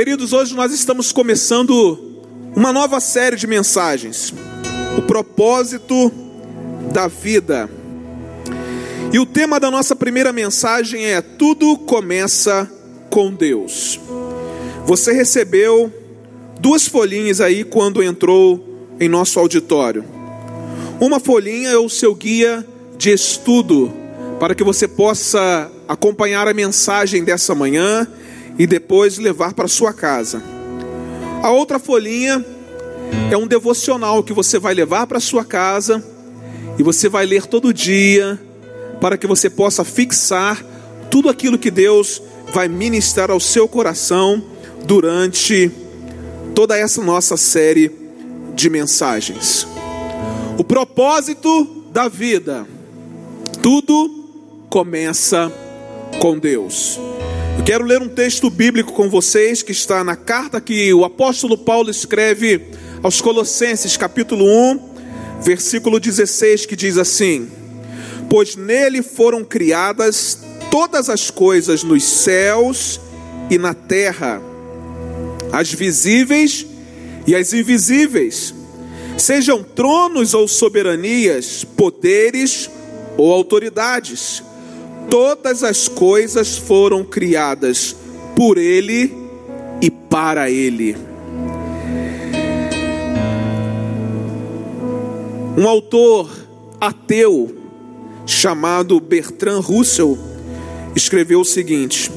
Queridos, hoje nós estamos começando uma nova série de mensagens. O propósito da vida. E o tema da nossa primeira mensagem é: Tudo começa com Deus. Você recebeu duas folhinhas aí quando entrou em nosso auditório. Uma folhinha é o seu guia de estudo para que você possa acompanhar a mensagem dessa manhã e depois levar para sua casa. A outra folhinha é um devocional que você vai levar para sua casa e você vai ler todo dia para que você possa fixar tudo aquilo que Deus vai ministrar ao seu coração durante toda essa nossa série de mensagens. O propósito da vida. Tudo começa com Deus. Eu quero ler um texto bíblico com vocês que está na carta que o apóstolo Paulo escreve aos Colossenses, capítulo 1, versículo 16, que diz assim: Pois nele foram criadas todas as coisas nos céus e na terra, as visíveis e as invisíveis, sejam tronos ou soberanias, poderes ou autoridades todas as coisas foram criadas por Ele e para Ele. Um autor ateu chamado Bertrand Russell escreveu o seguinte: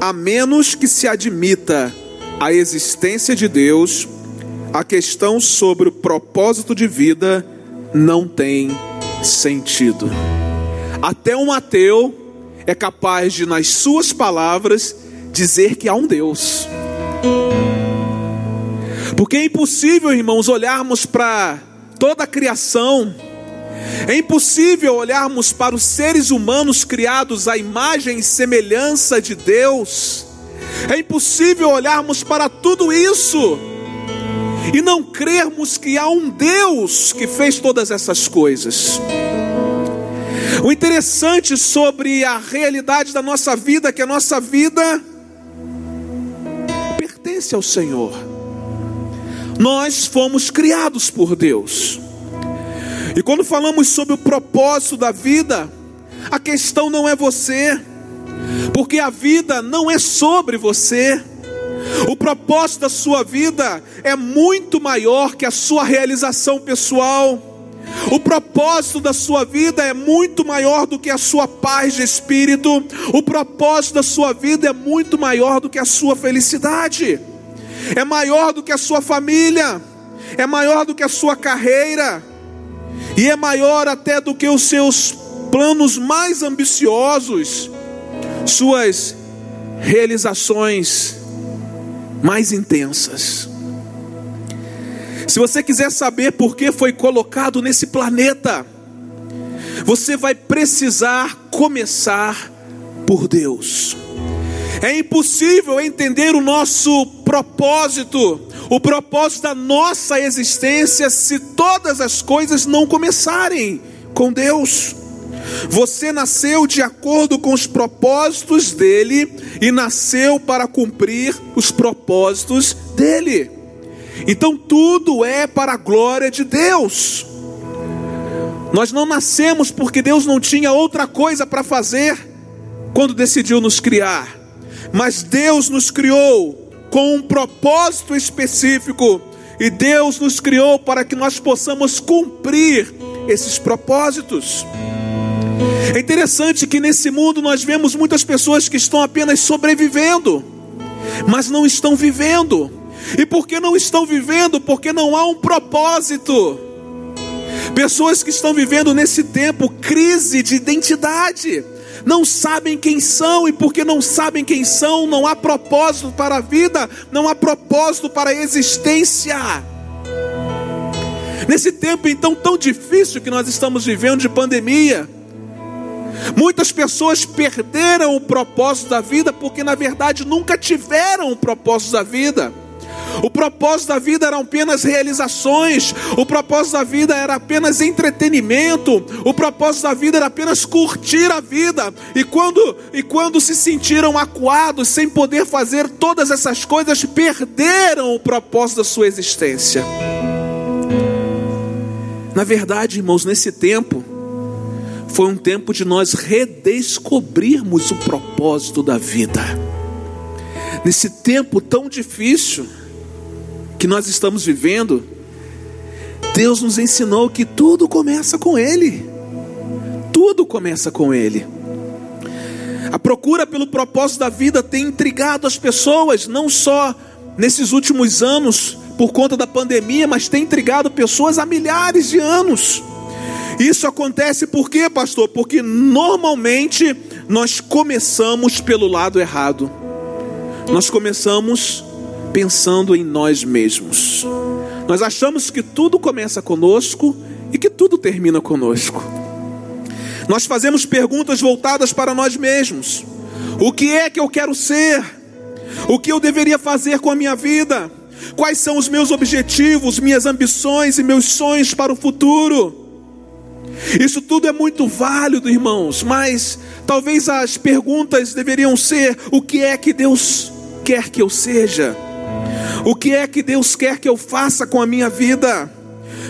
a menos que se admita a existência de Deus, a questão sobre o propósito de vida não tem sentido. Até um ateu é capaz de, nas suas palavras, dizer que há um Deus. Porque é impossível, irmãos, olharmos para toda a criação, é impossível olharmos para os seres humanos criados à imagem e semelhança de Deus, é impossível olharmos para tudo isso e não crermos que há um Deus que fez todas essas coisas. O interessante sobre a realidade da nossa vida é que a nossa vida pertence ao Senhor. Nós fomos criados por Deus. E quando falamos sobre o propósito da vida, a questão não é você, porque a vida não é sobre você. O propósito da sua vida é muito maior que a sua realização pessoal. O propósito da sua vida é muito maior do que a sua paz de espírito. O propósito da sua vida é muito maior do que a sua felicidade. É maior do que a sua família. É maior do que a sua carreira. E é maior até do que os seus planos mais ambiciosos. Suas realizações mais intensas. Se você quiser saber por que foi colocado nesse planeta, você vai precisar começar por Deus. É impossível entender o nosso propósito, o propósito da nossa existência, se todas as coisas não começarem com Deus. Você nasceu de acordo com os propósitos dele e nasceu para cumprir os propósitos dele. Então tudo é para a glória de Deus. Nós não nascemos porque Deus não tinha outra coisa para fazer quando decidiu nos criar, mas Deus nos criou com um propósito específico e Deus nos criou para que nós possamos cumprir esses propósitos. É interessante que nesse mundo nós vemos muitas pessoas que estão apenas sobrevivendo, mas não estão vivendo. E porque não estão vivendo? Porque não há um propósito. Pessoas que estão vivendo nesse tempo crise de identidade, não sabem quem são, e porque não sabem quem são, não há propósito para a vida, não há propósito para a existência. Nesse tempo então tão difícil que nós estamos vivendo de pandemia, muitas pessoas perderam o propósito da vida porque na verdade nunca tiveram o propósito da vida. O propósito da vida eram apenas realizações, o propósito da vida era apenas entretenimento, o propósito da vida era apenas curtir a vida. E quando, e quando se sentiram acuados, sem poder fazer todas essas coisas, perderam o propósito da sua existência. Na verdade, irmãos, nesse tempo, foi um tempo de nós redescobrirmos o propósito da vida. Nesse tempo tão difícil, que nós estamos vivendo, Deus nos ensinou que tudo começa com Ele. Tudo começa com Ele. A procura pelo propósito da vida tem intrigado as pessoas, não só nesses últimos anos, por conta da pandemia, mas tem intrigado pessoas há milhares de anos. Isso acontece por quê, pastor? Porque normalmente nós começamos pelo lado errado. Nós começamos pensando em nós mesmos. Nós achamos que tudo começa conosco e que tudo termina conosco. Nós fazemos perguntas voltadas para nós mesmos: o que é que eu quero ser? O que eu deveria fazer com a minha vida? Quais são os meus objetivos, minhas ambições e meus sonhos para o futuro? Isso tudo é muito válido, irmãos, mas talvez as perguntas deveriam ser: o que é que Deus quer que eu seja? O que é que Deus quer que eu faça com a minha vida?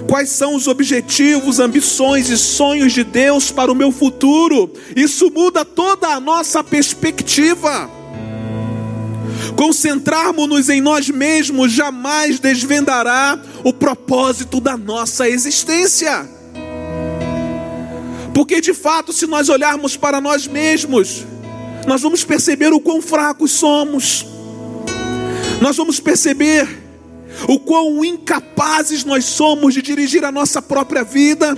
Quais são os objetivos, ambições e sonhos de Deus para o meu futuro? Isso muda toda a nossa perspectiva. Concentrarmos-nos em nós mesmos jamais desvendará o propósito da nossa existência. Porque de fato, se nós olharmos para nós mesmos, nós vamos perceber o quão fracos somos nós vamos perceber o quão incapazes nós somos de dirigir a nossa própria vida.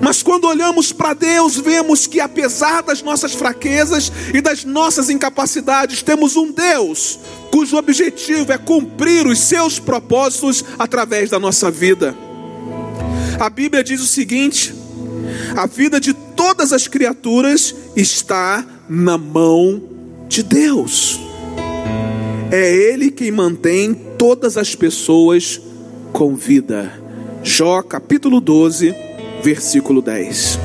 Mas quando olhamos para Deus, vemos que apesar das nossas fraquezas e das nossas incapacidades, temos um Deus cujo objetivo é cumprir os seus propósitos através da nossa vida. A Bíblia diz o seguinte: a vida de todas as criaturas está na mão de Deus. É Ele quem mantém todas as pessoas com vida. Jó capítulo 12, versículo 10.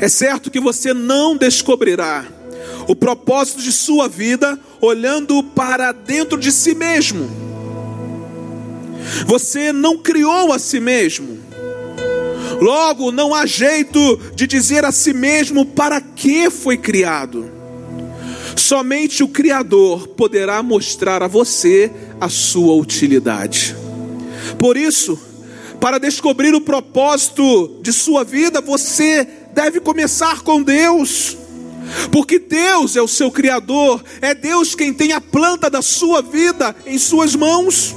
É certo que você não descobrirá o propósito de sua vida olhando para dentro de si mesmo. Você não criou a si mesmo. Logo, não há jeito de dizer a si mesmo para que foi criado. Somente o Criador poderá mostrar a você a sua utilidade. Por isso, para descobrir o propósito de sua vida, você deve começar com Deus. Porque Deus é o seu Criador, é Deus quem tem a planta da sua vida em suas mãos.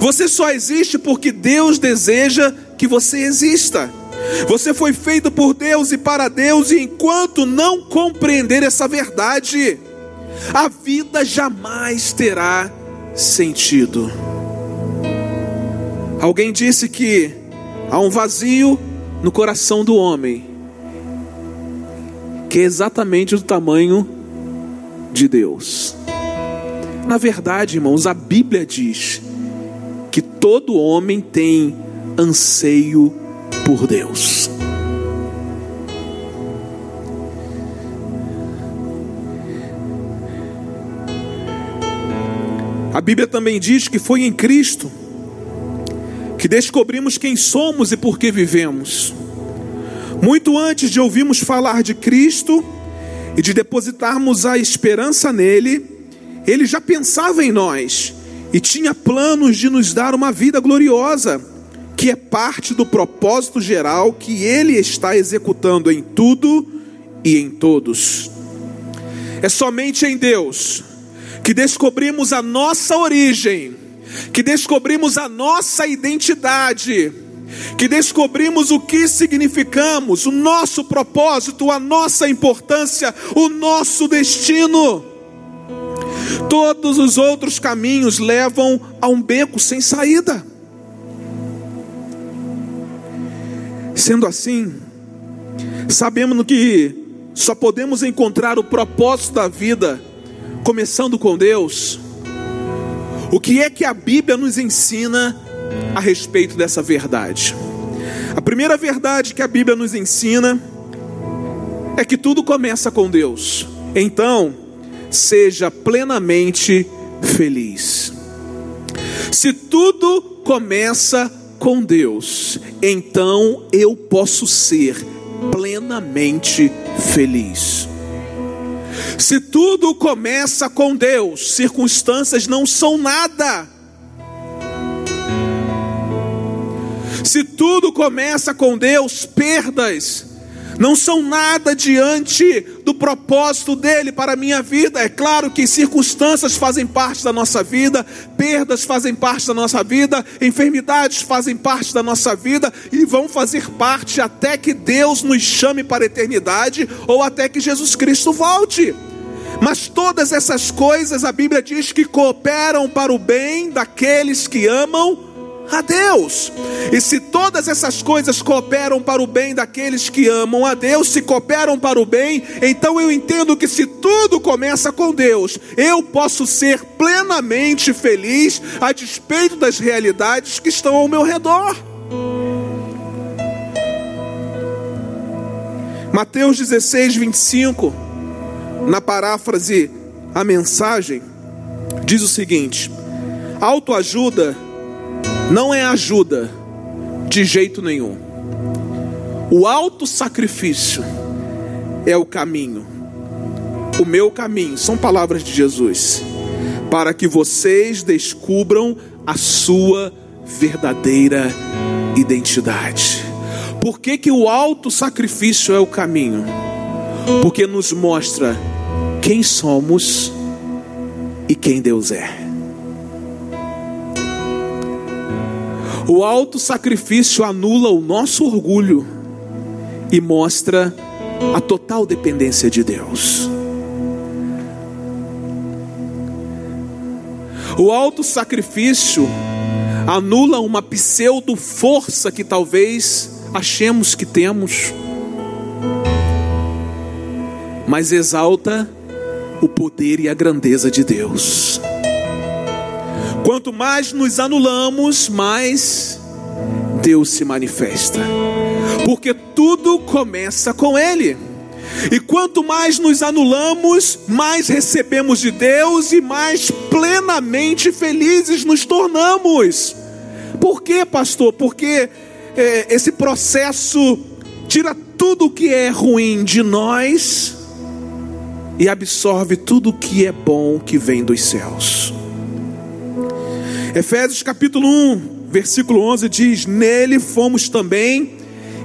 Você só existe porque Deus deseja que você exista. Você foi feito por Deus e para Deus, e enquanto não compreender essa verdade, a vida jamais terá sentido. Alguém disse que há um vazio no coração do homem, que é exatamente do tamanho de Deus. Na verdade, irmãos, a Bíblia diz que todo homem tem anseio por Deus. A Bíblia também diz que foi em Cristo que descobrimos quem somos e por que vivemos. Muito antes de ouvirmos falar de Cristo e de depositarmos a esperança nele, ele já pensava em nós e tinha planos de nos dar uma vida gloriosa que é parte do propósito geral que Ele está executando em tudo e em todos. É somente em Deus que descobrimos a nossa origem, que descobrimos a nossa identidade, que descobrimos o que significamos, o nosso propósito, a nossa importância, o nosso destino. Todos os outros caminhos levam a um beco sem saída. Sendo assim, sabemos que só podemos encontrar o propósito da vida começando com Deus, o que é que a Bíblia nos ensina a respeito dessa verdade? A primeira verdade que a Bíblia nos ensina é que tudo começa com Deus. Então, seja plenamente feliz. Se tudo começa com Deus, então eu posso ser plenamente feliz. Se tudo começa com Deus, circunstâncias não são nada. Se tudo começa com Deus, perdas não são nada diante do propósito dele para a minha vida. É claro que circunstâncias fazem parte da nossa vida, perdas fazem parte da nossa vida, enfermidades fazem parte da nossa vida e vão fazer parte até que Deus nos chame para a eternidade ou até que Jesus Cristo volte. Mas todas essas coisas a Bíblia diz que cooperam para o bem daqueles que amam a Deus. E se todas essas coisas cooperam para o bem daqueles que amam a Deus, se cooperam para o bem, então eu entendo que se tudo começa com Deus, eu posso ser plenamente feliz a despeito das realidades que estão ao meu redor. Mateus 16, 25, na paráfrase a mensagem, diz o seguinte: autoajuda não é ajuda de jeito nenhum. O alto sacrifício é o caminho. O meu caminho, são palavras de Jesus, para que vocês descubram a sua verdadeira identidade. Por que, que o alto sacrifício é o caminho? Porque nos mostra quem somos e quem Deus é. O alto sacrifício anula o nosso orgulho e mostra a total dependência de Deus. O alto sacrifício anula uma pseudo força que talvez achemos que temos, mas exalta o poder e a grandeza de Deus. Quanto mais nos anulamos, mais Deus se manifesta. Porque tudo começa com Ele. E quanto mais nos anulamos, mais recebemos de Deus e mais plenamente felizes nos tornamos. Por quê, pastor? Porque é, esse processo tira tudo o que é ruim de nós e absorve tudo o que é bom que vem dos céus. Efésios capítulo 1, versículo 11 diz: Nele fomos também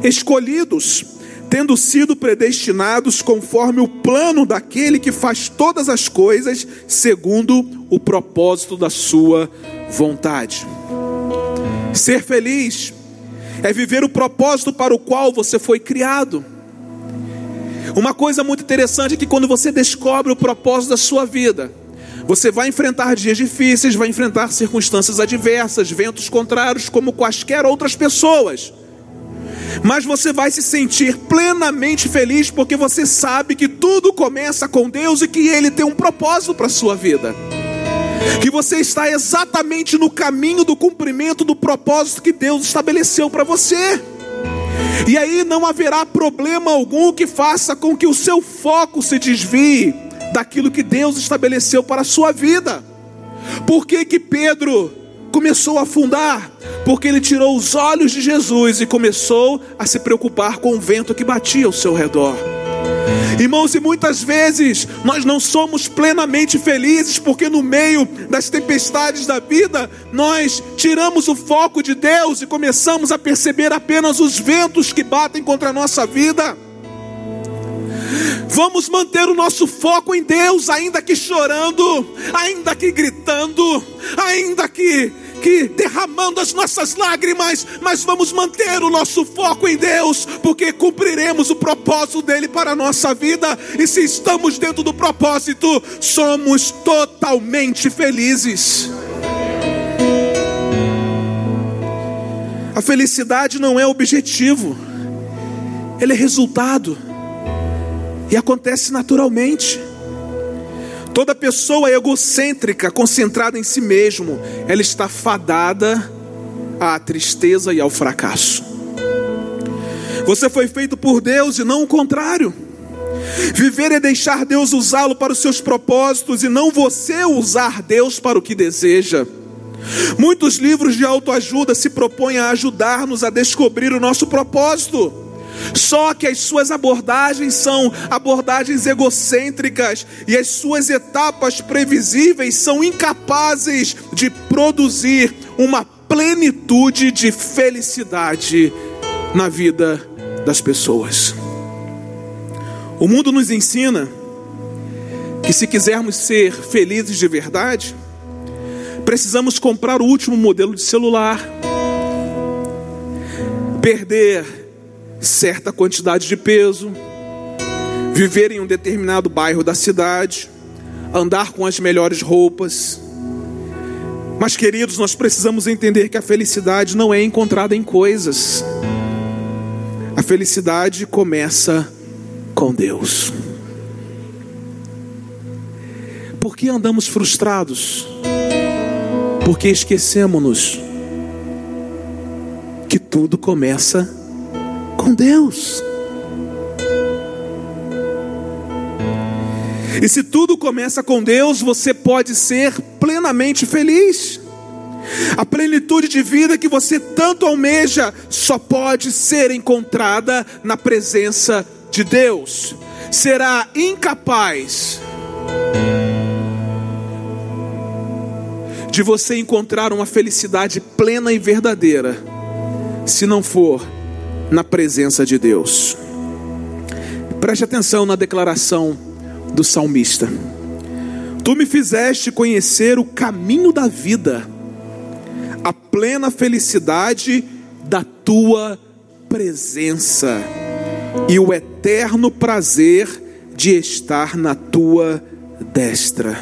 escolhidos, tendo sido predestinados conforme o plano daquele que faz todas as coisas segundo o propósito da sua vontade. Ser feliz é viver o propósito para o qual você foi criado. Uma coisa muito interessante é que quando você descobre o propósito da sua vida, você vai enfrentar dias difíceis, vai enfrentar circunstâncias adversas, ventos contrários, como quaisquer outras pessoas. Mas você vai se sentir plenamente feliz porque você sabe que tudo começa com Deus e que Ele tem um propósito para a sua vida. Que você está exatamente no caminho do cumprimento do propósito que Deus estabeleceu para você. E aí não haverá problema algum que faça com que o seu foco se desvie daquilo que Deus estabeleceu para a sua vida. Por que, que Pedro começou a afundar? Porque ele tirou os olhos de Jesus e começou a se preocupar com o vento que batia ao seu redor. Irmãos, e muitas vezes nós não somos plenamente felizes porque no meio das tempestades da vida nós tiramos o foco de Deus e começamos a perceber apenas os ventos que batem contra a nossa vida. Vamos manter o nosso foco em Deus, ainda que chorando, ainda que gritando, ainda que que derramando as nossas lágrimas, mas vamos manter o nosso foco em Deus, porque cumpriremos o propósito dele para a nossa vida, e se estamos dentro do propósito, somos totalmente felizes. A felicidade não é objetivo, ele é resultado e acontece naturalmente. Toda pessoa egocêntrica, concentrada em si mesmo, ela está fadada à tristeza e ao fracasso. Você foi feito por Deus e não o contrário. Viver é deixar Deus usá-lo para os seus propósitos e não você usar Deus para o que deseja. Muitos livros de autoajuda se propõem a ajudar-nos a descobrir o nosso propósito. Só que as suas abordagens são abordagens egocêntricas e as suas etapas previsíveis são incapazes de produzir uma plenitude de felicidade na vida das pessoas. O mundo nos ensina que se quisermos ser felizes de verdade, precisamos comprar o último modelo de celular, perder certa quantidade de peso, viver em um determinado bairro da cidade, andar com as melhores roupas. Mas, queridos, nós precisamos entender que a felicidade não é encontrada em coisas. A felicidade começa com Deus. Por que andamos frustrados? Porque esquecemos-nos que tudo começa com Deus. E se tudo começa com Deus, você pode ser plenamente feliz. A plenitude de vida que você tanto almeja só pode ser encontrada na presença de Deus. Será incapaz de você encontrar uma felicidade plena e verdadeira se não for na presença de Deus. Preste atenção na declaração do salmista. Tu me fizeste conhecer o caminho da vida a plena felicidade da tua presença e o eterno prazer de estar na tua destra.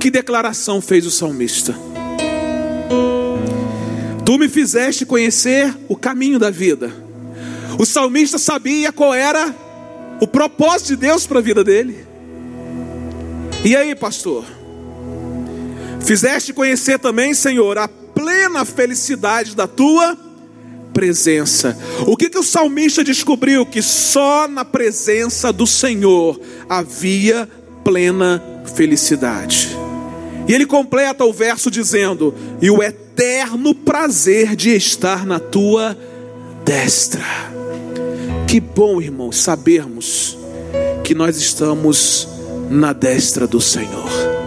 Que declaração fez o salmista? Tu me fizeste conhecer o caminho da vida. O salmista sabia qual era o propósito de Deus para a vida dele. E aí, pastor? Fizeste conhecer também, Senhor, a plena felicidade da tua presença. O que, que o salmista descobriu? Que só na presença do Senhor havia plena felicidade. E ele completa o verso dizendo: E o eterno prazer de estar na tua destra. Que bom, irmãos, sabermos que nós estamos na destra do Senhor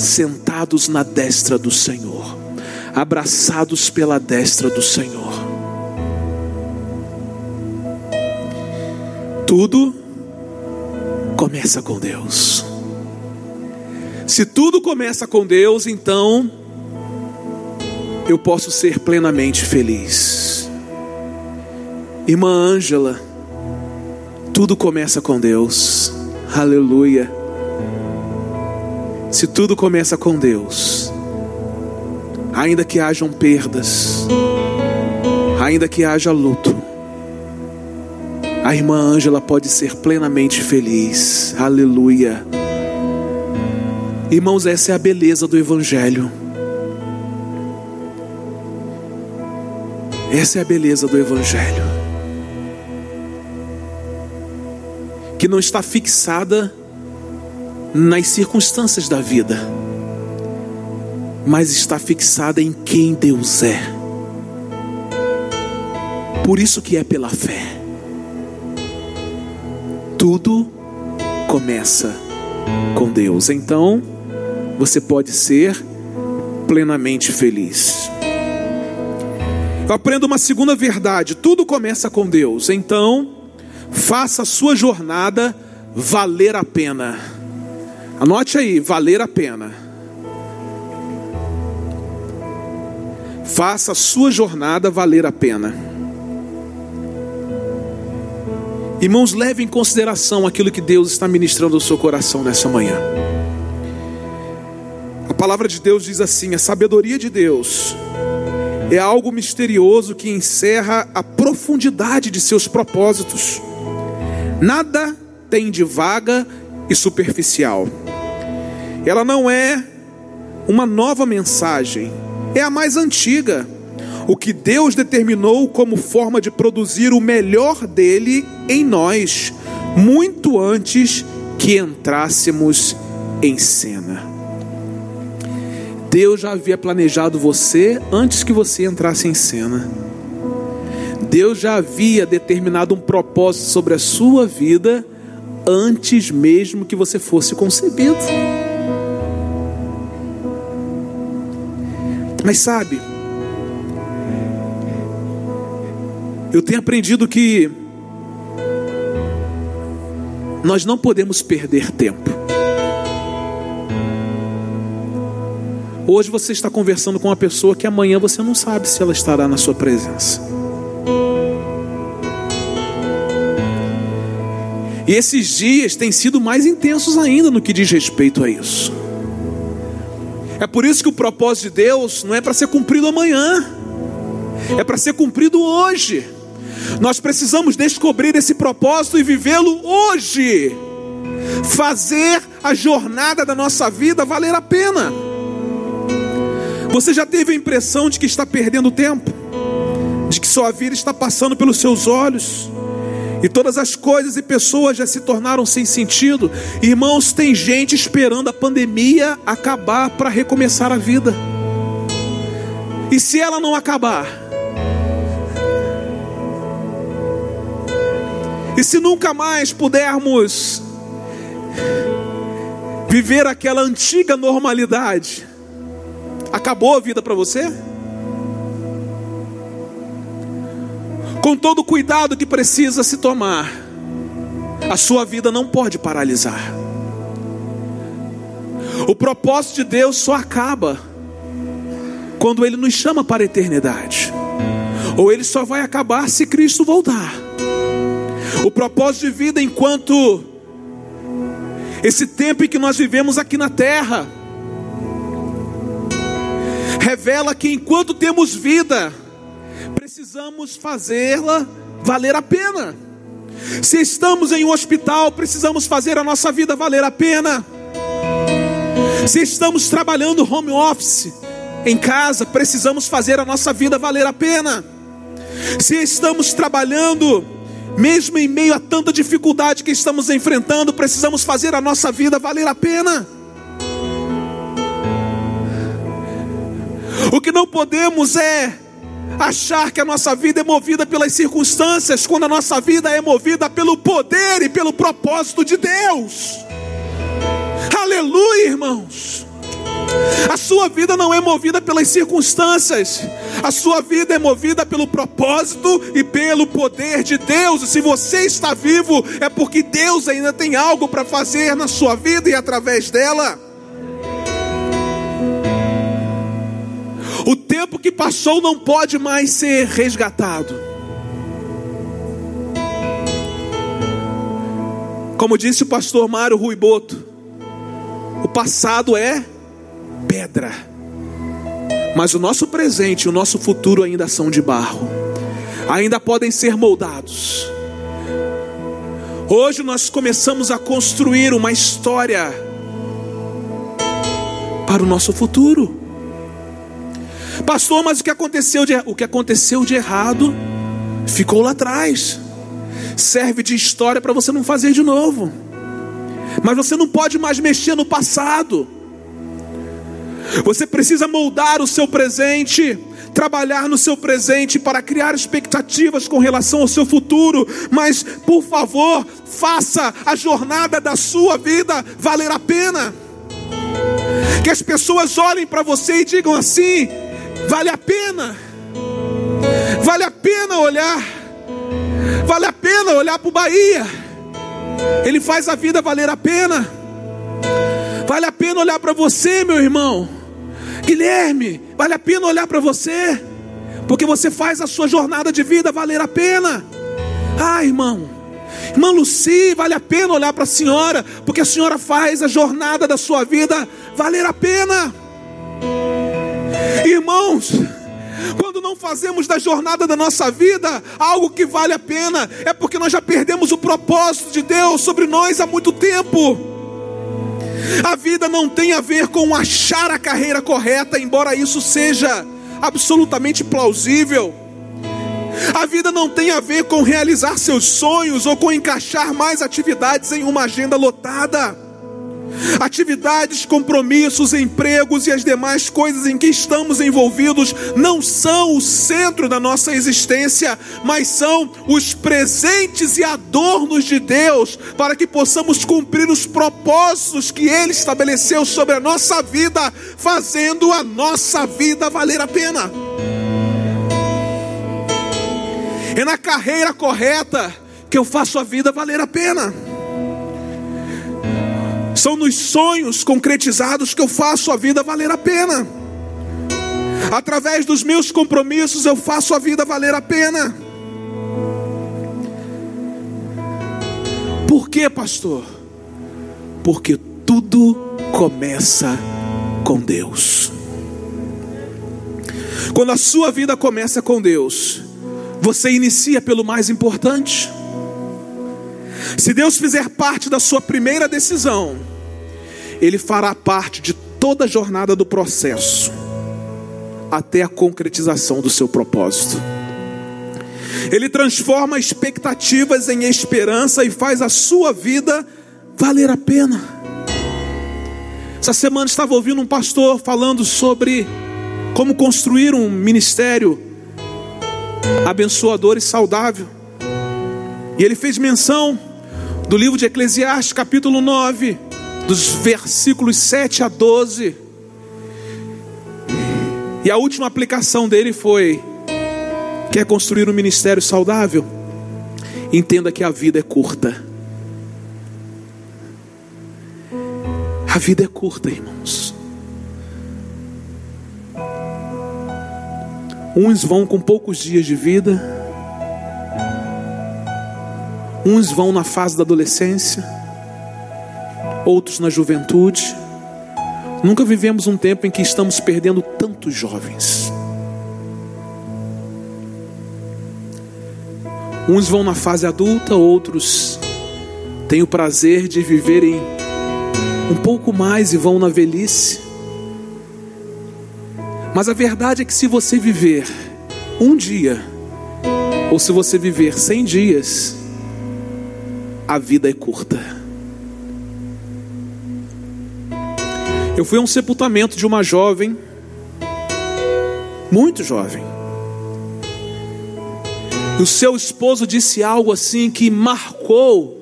sentados na destra do Senhor, abraçados pela destra do Senhor. Tudo começa com Deus. Se tudo começa com Deus, então eu posso ser plenamente feliz. Irmã Ângela, tudo começa com Deus. Aleluia. Se tudo começa com Deus, ainda que hajam perdas, ainda que haja luto, a irmã Ângela pode ser plenamente feliz. Aleluia. Irmãos, essa é a beleza do Evangelho. Essa é a beleza do Evangelho. Que não está fixada nas circunstâncias da vida, mas está fixada em quem Deus é. Por isso que é pela fé. Tudo começa com Deus. Então, você pode ser plenamente feliz. Eu aprendo uma segunda verdade: tudo começa com Deus. Então, faça a sua jornada valer a pena. Anote aí, valer a pena. Faça a sua jornada valer a pena. Irmãos, leve em consideração aquilo que Deus está ministrando ao seu coração nessa manhã. A palavra de Deus diz assim: a sabedoria de Deus é algo misterioso que encerra a profundidade de seus propósitos. Nada tem de vaga e superficial. Ela não é uma nova mensagem, é a mais antiga. O que Deus determinou como forma de produzir o melhor dele em nós, muito antes que entrássemos em cena. Deus já havia planejado você antes que você entrasse em cena. Deus já havia determinado um propósito sobre a sua vida antes mesmo que você fosse concebido. Mas sabe, eu tenho aprendido que nós não podemos perder tempo. Hoje você está conversando com uma pessoa que amanhã você não sabe se ela estará na sua presença. E esses dias têm sido mais intensos ainda no que diz respeito a isso. É por isso que o propósito de Deus não é para ser cumprido amanhã, é para ser cumprido hoje. Nós precisamos descobrir esse propósito e vivê-lo hoje. Fazer a jornada da nossa vida valer a pena. Você já teve a impressão de que está perdendo tempo? De que sua vida está passando pelos seus olhos? E todas as coisas e pessoas já se tornaram sem sentido. Irmãos, tem gente esperando a pandemia acabar para recomeçar a vida. E se ela não acabar? E se nunca mais pudermos viver aquela antiga normalidade, acabou a vida para você? com todo o cuidado que precisa se tomar, a sua vida não pode paralisar. O propósito de Deus só acaba quando Ele nos chama para a eternidade, ou ele só vai acabar se Cristo voltar. O propósito de vida enquanto esse tempo em que nós vivemos aqui na terra revela que enquanto temos vida, precisamos fazê-la valer a pena. Se estamos em um hospital, precisamos fazer a nossa vida valer a pena. Se estamos trabalhando home office em casa, precisamos fazer a nossa vida valer a pena. Se estamos trabalhando, mesmo em meio a tanta dificuldade que estamos enfrentando, precisamos fazer a nossa vida valer a pena. O que não podemos é achar que a nossa vida é movida pelas circunstâncias, quando a nossa vida é movida pelo poder e pelo propósito de Deus. Aleluia, irmãos. A sua vida não é movida pelas circunstâncias, a sua vida é movida pelo propósito e pelo poder de Deus. E se você está vivo, é porque Deus ainda tem algo para fazer na sua vida e através dela. Tempo que passou não pode mais ser resgatado. Como disse o pastor Mário Rui Boto, o passado é pedra, mas o nosso presente e o nosso futuro ainda são de barro, ainda podem ser moldados. Hoje nós começamos a construir uma história para o nosso futuro. Pastor, mas o que aconteceu de, o que aconteceu de errado ficou lá atrás. Serve de história para você não fazer de novo. Mas você não pode mais mexer no passado. Você precisa moldar o seu presente, trabalhar no seu presente para criar expectativas com relação ao seu futuro. Mas, por favor, faça a jornada da sua vida valer a pena. Que as pessoas olhem para você e digam assim: Vale a pena. Vale a pena olhar. Vale a pena olhar para o Bahia. Ele faz a vida valer a pena. Vale a pena olhar para você, meu irmão. Guilherme, vale a pena olhar para você. Porque você faz a sua jornada de vida valer a pena. Ah, irmão. Irmã Luci, vale a pena olhar para a senhora, porque a senhora faz a jornada da sua vida valer a pena. Irmãos, quando não fazemos da jornada da nossa vida algo que vale a pena, é porque nós já perdemos o propósito de Deus sobre nós há muito tempo. A vida não tem a ver com achar a carreira correta, embora isso seja absolutamente plausível. A vida não tem a ver com realizar seus sonhos ou com encaixar mais atividades em uma agenda lotada. Atividades, compromissos, empregos e as demais coisas em que estamos envolvidos não são o centro da nossa existência, mas são os presentes e adornos de Deus para que possamos cumprir os propósitos que Ele estabeleceu sobre a nossa vida, fazendo a nossa vida valer a pena. É na carreira correta que eu faço a vida valer a pena. São nos sonhos concretizados que eu faço a vida valer a pena. Através dos meus compromissos eu faço a vida valer a pena. Por quê, pastor? Porque tudo começa com Deus. Quando a sua vida começa com Deus, você inicia pelo mais importante. Se Deus fizer parte da sua primeira decisão, ele fará parte de toda a jornada do processo, até a concretização do seu propósito. Ele transforma expectativas em esperança e faz a sua vida valer a pena. Essa semana estava ouvindo um pastor falando sobre como construir um ministério abençoador e saudável. E ele fez menção do livro de Eclesiastes, capítulo 9, dos versículos 7 a 12. E a última aplicação dele foi: quer construir um ministério saudável? Entenda que a vida é curta. A vida é curta, irmãos. Uns vão com poucos dias de vida, uns vão na fase da adolescência, outros na juventude. Nunca vivemos um tempo em que estamos perdendo tantos jovens. Uns vão na fase adulta, outros têm o prazer de viverem um pouco mais e vão na velhice. Mas a verdade é que se você viver um dia, ou se você viver cem dias, a vida é curta. Eu fui a um sepultamento de uma jovem, muito jovem. E o seu esposo disse algo assim que marcou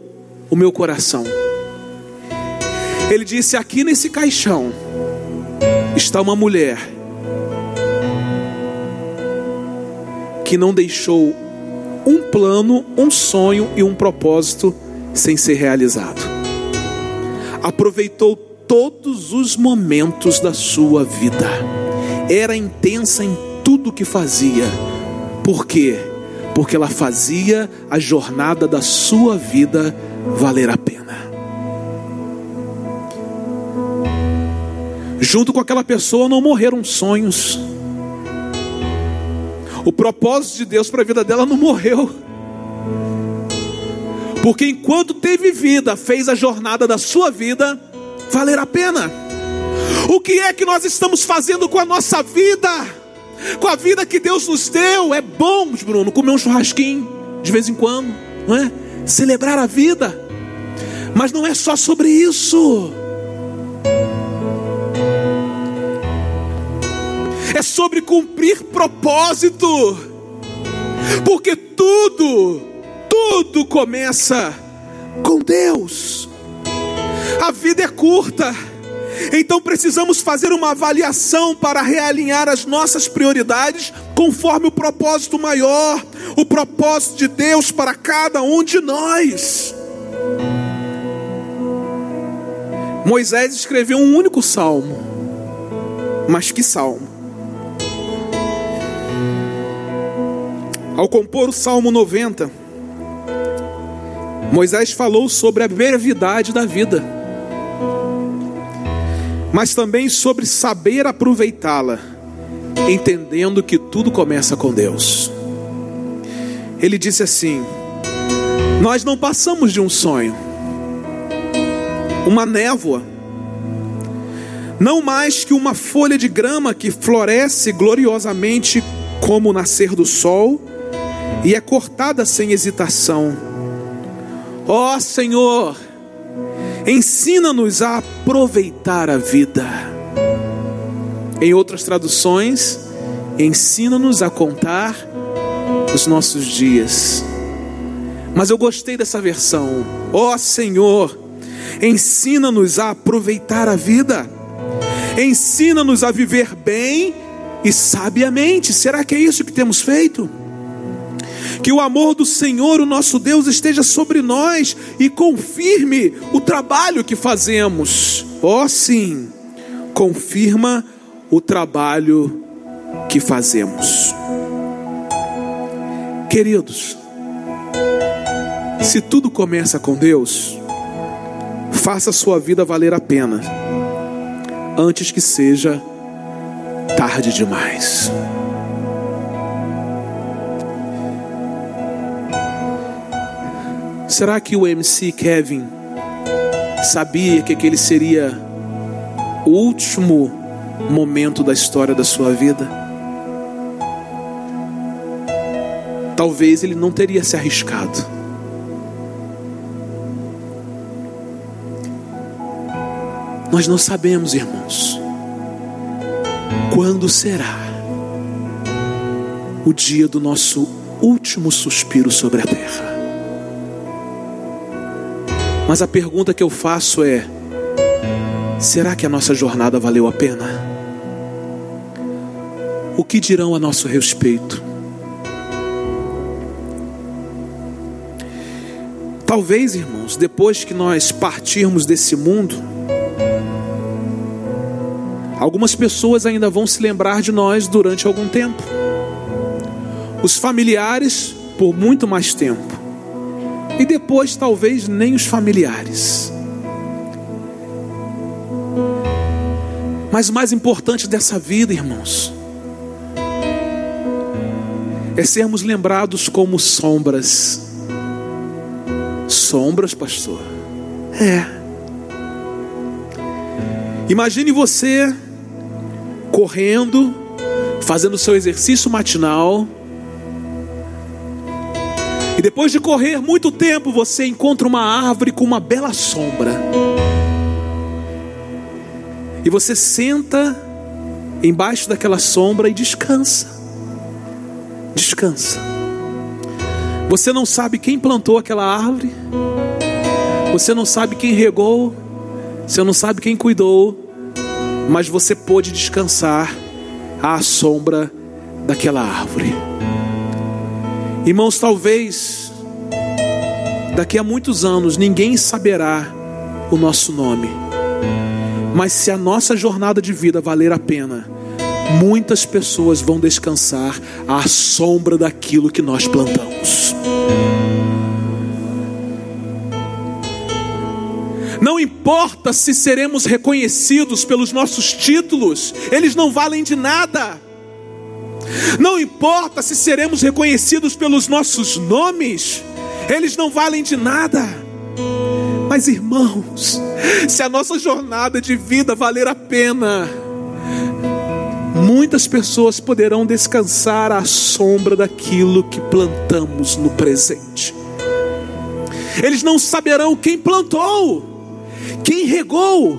o meu coração. Ele disse: Aqui nesse caixão está uma mulher que não deixou um plano, um sonho e um propósito sem ser realizado. Aproveitou todos os momentos da sua vida. Era intensa em tudo que fazia. Por quê? Porque ela fazia a jornada da sua vida valer a pena. Junto com aquela pessoa não morreram sonhos. O propósito de Deus para a vida dela não morreu. Porque enquanto teve vida, fez a jornada da sua vida valer a pena. O que é que nós estamos fazendo com a nossa vida? Com a vida que Deus nos deu? É bom, Bruno, comer um churrasquinho de vez em quando, não é? Celebrar a vida. Mas não é só sobre isso. É sobre cumprir propósito. Porque tudo, tudo começa com Deus. A vida é curta. Então precisamos fazer uma avaliação para realinhar as nossas prioridades conforme o propósito maior, o propósito de Deus para cada um de nós. Moisés escreveu um único salmo. Mas que salmo? Ao compor o Salmo 90, Moisés falou sobre a brevidade da vida mas também sobre saber aproveitá-la, entendendo que tudo começa com Deus. Ele disse assim: Nós não passamos de um sonho, uma névoa, Não mais que uma folha de grama que floresce gloriosamente como o nascer do sol e é cortada sem hesitação. Ó oh, Senhor, ensina-nos a aproveitar a vida. Em outras traduções, ensina-nos a contar os nossos dias. Mas eu gostei dessa versão. Ó oh, Senhor, ensina-nos a aproveitar a vida. Ensina-nos a viver bem e sabiamente. Será que é isso que temos feito? Que o amor do Senhor, o nosso Deus, esteja sobre nós e confirme o trabalho que fazemos. Oh, sim, confirma o trabalho que fazemos. Queridos, se tudo começa com Deus, faça a sua vida valer a pena, antes que seja tarde demais. Será que o MC Kevin sabia que aquele seria o último momento da história da sua vida? Talvez ele não teria se arriscado. Nós não sabemos, irmãos, quando será o dia do nosso último suspiro sobre a terra. Mas a pergunta que eu faço é: será que a nossa jornada valeu a pena? O que dirão a nosso respeito? Talvez, irmãos, depois que nós partirmos desse mundo, algumas pessoas ainda vão se lembrar de nós durante algum tempo. Os familiares, por muito mais tempo e depois talvez nem os familiares. Mas o mais importante dessa vida, irmãos, é sermos lembrados como sombras. Sombras, pastor? É. Imagine você correndo, fazendo seu exercício matinal, e depois de correr muito tempo, você encontra uma árvore com uma bela sombra. E você senta embaixo daquela sombra e descansa. Descansa. Você não sabe quem plantou aquela árvore. Você não sabe quem regou. Você não sabe quem cuidou. Mas você pôde descansar à sombra daquela árvore. Irmãos, talvez daqui a muitos anos ninguém saberá o nosso nome, mas se a nossa jornada de vida valer a pena, muitas pessoas vão descansar à sombra daquilo que nós plantamos. Não importa se seremos reconhecidos pelos nossos títulos, eles não valem de nada. Não importa se seremos reconhecidos pelos nossos nomes, eles não valem de nada. Mas irmãos, se a nossa jornada de vida valer a pena, muitas pessoas poderão descansar à sombra daquilo que plantamos no presente. Eles não saberão quem plantou, quem regou,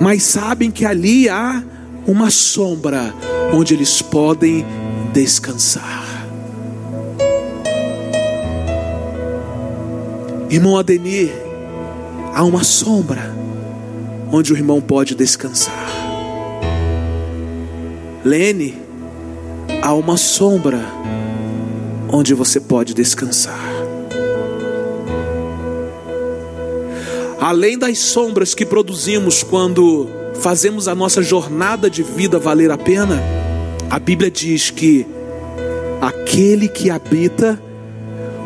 mas sabem que ali há uma sombra onde eles podem descansar. Irmão Adenir, há uma sombra onde o irmão pode descansar. Lene, há uma sombra onde você pode descansar. Além das sombras que produzimos quando fazemos a nossa jornada de vida valer a pena, a Bíblia diz que aquele que habita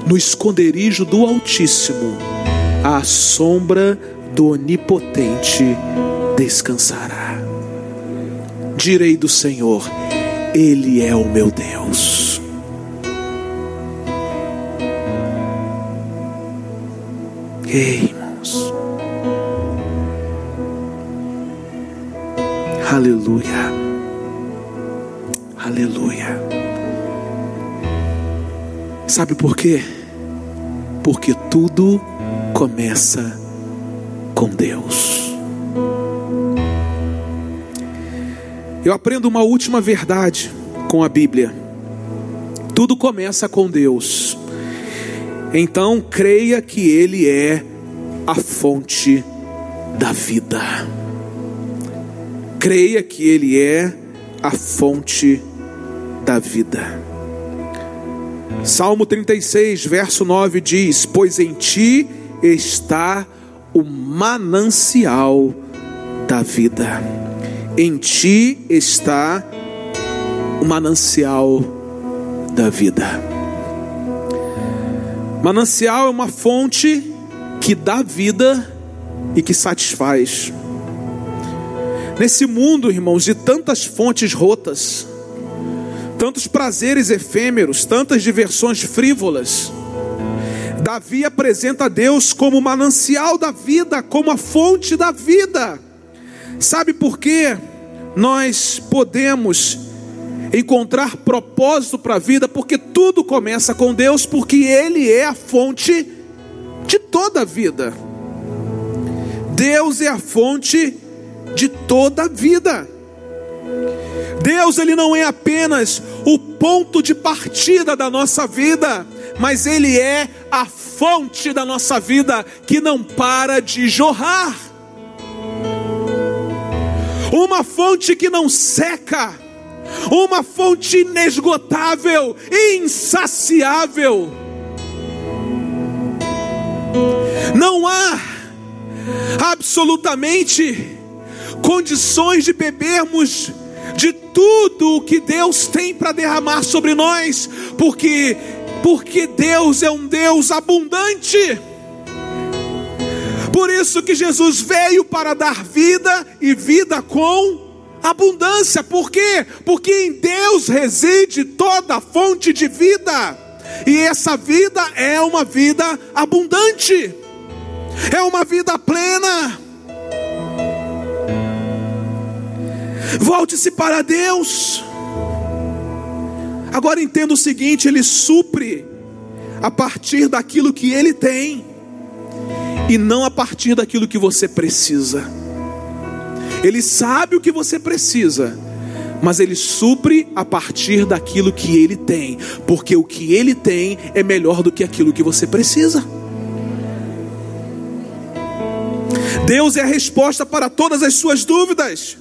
no esconderijo do Altíssimo, à sombra do Onipotente descansará. Direi do Senhor, Ele é o meu Deus. Ei, Aleluia. Aleluia. Sabe por quê? Porque tudo começa com Deus. Eu aprendo uma última verdade com a Bíblia. Tudo começa com Deus. Então creia que Ele é a fonte da vida. Creia que Ele é a fonte da vida. Salmo 36, verso 9 diz: Pois em ti está o manancial da vida, em ti está o manancial da vida. Manancial é uma fonte que dá vida e que satisfaz. Nesse mundo, irmãos, de tantas fontes rotas, tantos prazeres efêmeros, tantas diversões frívolas, Davi apresenta a Deus como o manancial da vida, como a fonte da vida. Sabe por quê? Nós podemos encontrar propósito para a vida, porque tudo começa com Deus, porque Ele é a fonte de toda a vida. Deus é a fonte de toda a vida. Deus ele não é apenas o ponto de partida da nossa vida, mas ele é a fonte da nossa vida que não para de jorrar. Uma fonte que não seca, uma fonte inesgotável, insaciável. Não há absolutamente condições de bebermos de tudo o que Deus tem para derramar sobre nós, porque porque Deus é um Deus abundante. Por isso que Jesus veio para dar vida e vida com abundância. Por quê? Porque em Deus reside toda a fonte de vida. E essa vida é uma vida abundante. É uma vida plena. Volte-se para Deus. Agora entenda o seguinte: Ele supre a partir daquilo que Ele tem, e não a partir daquilo que você precisa. Ele sabe o que você precisa, mas Ele supre a partir daquilo que Ele tem, porque o que Ele tem é melhor do que aquilo que você precisa. Deus é a resposta para todas as suas dúvidas.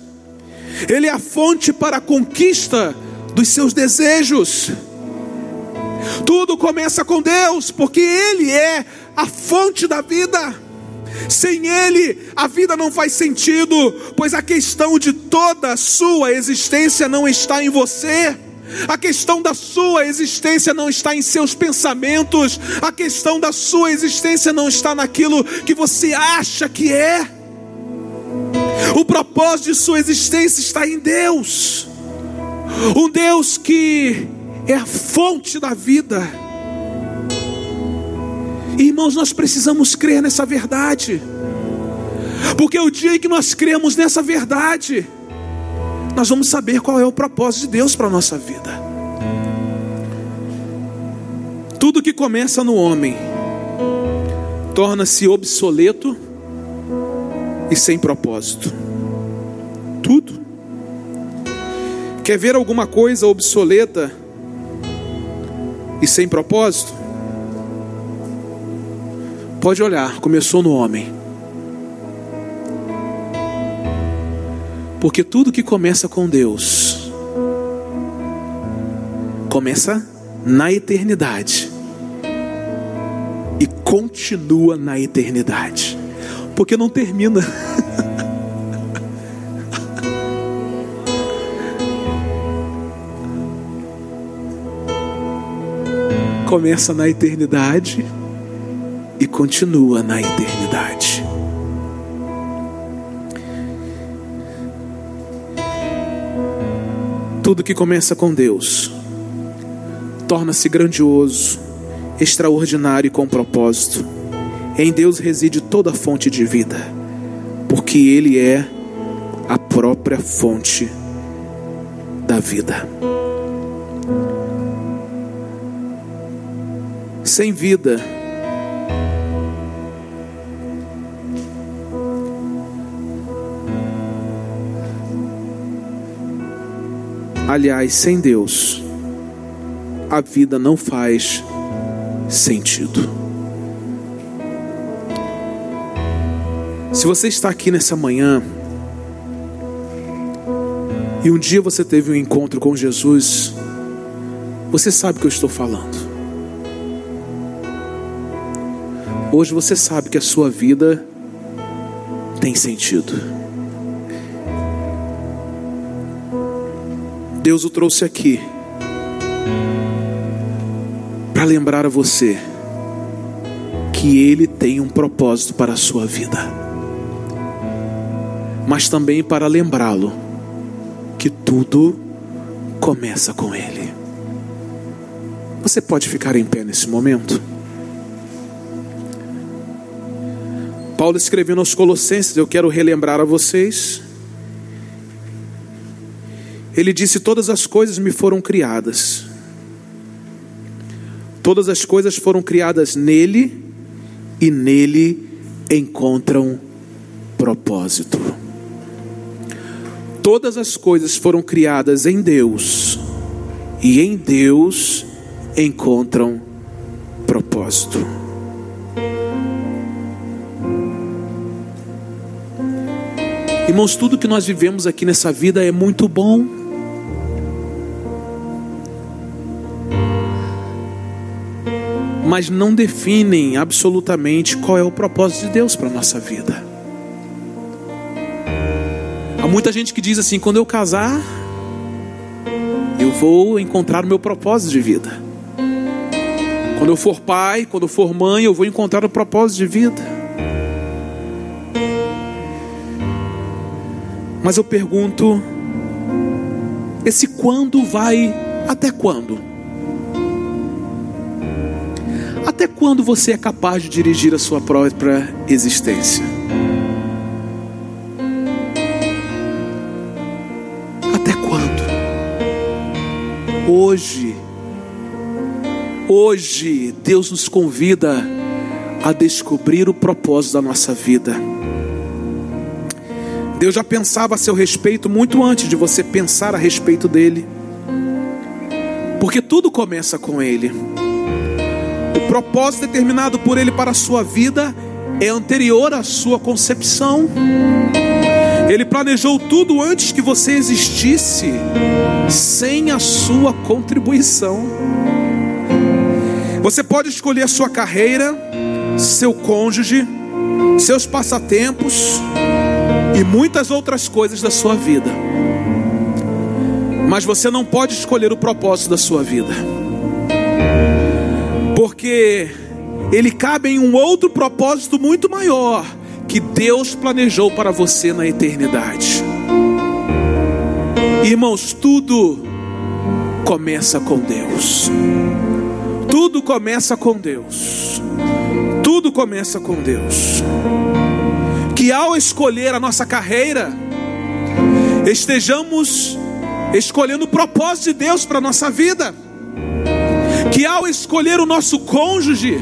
Ele é a fonte para a conquista dos seus desejos. Tudo começa com Deus, porque Ele é a fonte da vida. Sem Ele, a vida não faz sentido, pois a questão de toda a sua existência não está em você. A questão da sua existência não está em seus pensamentos, a questão da sua existência não está naquilo que você acha que é. O propósito de sua existência está em Deus. Um Deus que é a fonte da vida. Irmãos, nós precisamos crer nessa verdade. Porque o dia em que nós cremos nessa verdade, nós vamos saber qual é o propósito de Deus para a nossa vida. Tudo que começa no homem torna-se obsoleto e sem propósito. Tudo. Quer ver alguma coisa obsoleta e sem propósito? Pode olhar, começou no homem. Porque tudo que começa com Deus começa na eternidade e continua na eternidade porque não termina. Começa na eternidade e continua na eternidade. Tudo que começa com Deus torna-se grandioso, extraordinário e com propósito. Em Deus reside toda fonte de vida, porque Ele é a própria fonte da vida. Sem vida, aliás, sem Deus, a vida não faz sentido. Se você está aqui nessa manhã e um dia você teve um encontro com Jesus, você sabe o que eu estou falando. Hoje você sabe que a sua vida tem sentido. Deus o trouxe aqui para lembrar a você que Ele tem um propósito para a sua vida, mas também para lembrá-lo que tudo começa com Ele. Você pode ficar em pé nesse momento? Paulo escrevendo aos Colossenses, eu quero relembrar a vocês. Ele disse: Todas as coisas me foram criadas Todas as coisas foram criadas nele e nele encontram propósito. Todas as coisas foram criadas em Deus e em Deus encontram propósito. Irmãos, tudo que nós vivemos aqui nessa vida é muito bom. mas não definem absolutamente qual é o propósito de Deus para a nossa vida. Muita gente que diz assim: quando eu casar, eu vou encontrar o meu propósito de vida. Quando eu for pai, quando eu for mãe, eu vou encontrar o propósito de vida. Mas eu pergunto: esse quando vai até quando? Até quando você é capaz de dirigir a sua própria existência? Hoje, hoje, Deus nos convida a descobrir o propósito da nossa vida. Deus já pensava a seu respeito muito antes de você pensar a respeito dele, porque tudo começa com ele. O propósito determinado por Ele para a sua vida é anterior à sua concepção. Ele planejou tudo antes que você existisse, sem a sua contribuição. Você pode escolher sua carreira, seu cônjuge, seus passatempos e muitas outras coisas da sua vida. Mas você não pode escolher o propósito da sua vida porque ele cabe em um outro propósito muito maior que Deus planejou para você na eternidade. Irmãos, tudo começa com Deus. Tudo começa com Deus. Tudo começa com Deus. Que ao escolher a nossa carreira, estejamos escolhendo o propósito de Deus para a nossa vida que ao escolher o nosso cônjuge,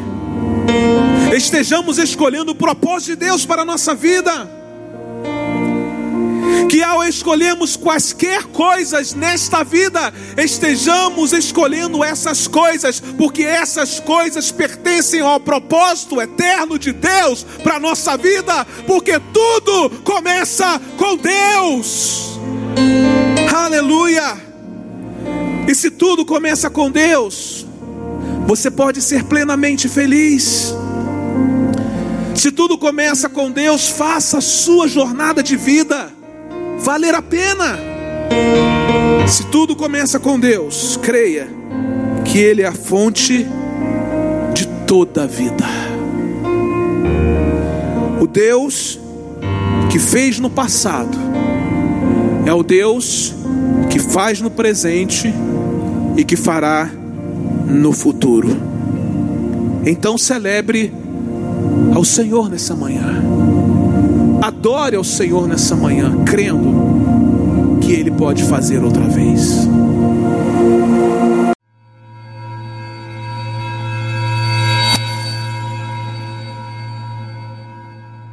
estejamos escolhendo o propósito de Deus para a nossa vida. Que ao escolhermos quaisquer coisas nesta vida, estejamos escolhendo essas coisas, porque essas coisas pertencem ao propósito eterno de Deus para a nossa vida, porque tudo começa com Deus. Aleluia! E se tudo começa com Deus, você pode ser plenamente feliz. Se tudo começa com Deus, faça a sua jornada de vida valer a pena. Se tudo começa com Deus, creia que Ele é a fonte de toda a vida. O Deus que fez no passado é o Deus que faz no presente e que fará no futuro. Então celebre ao Senhor nessa manhã. Adore ao Senhor nessa manhã, crendo que Ele pode fazer outra vez.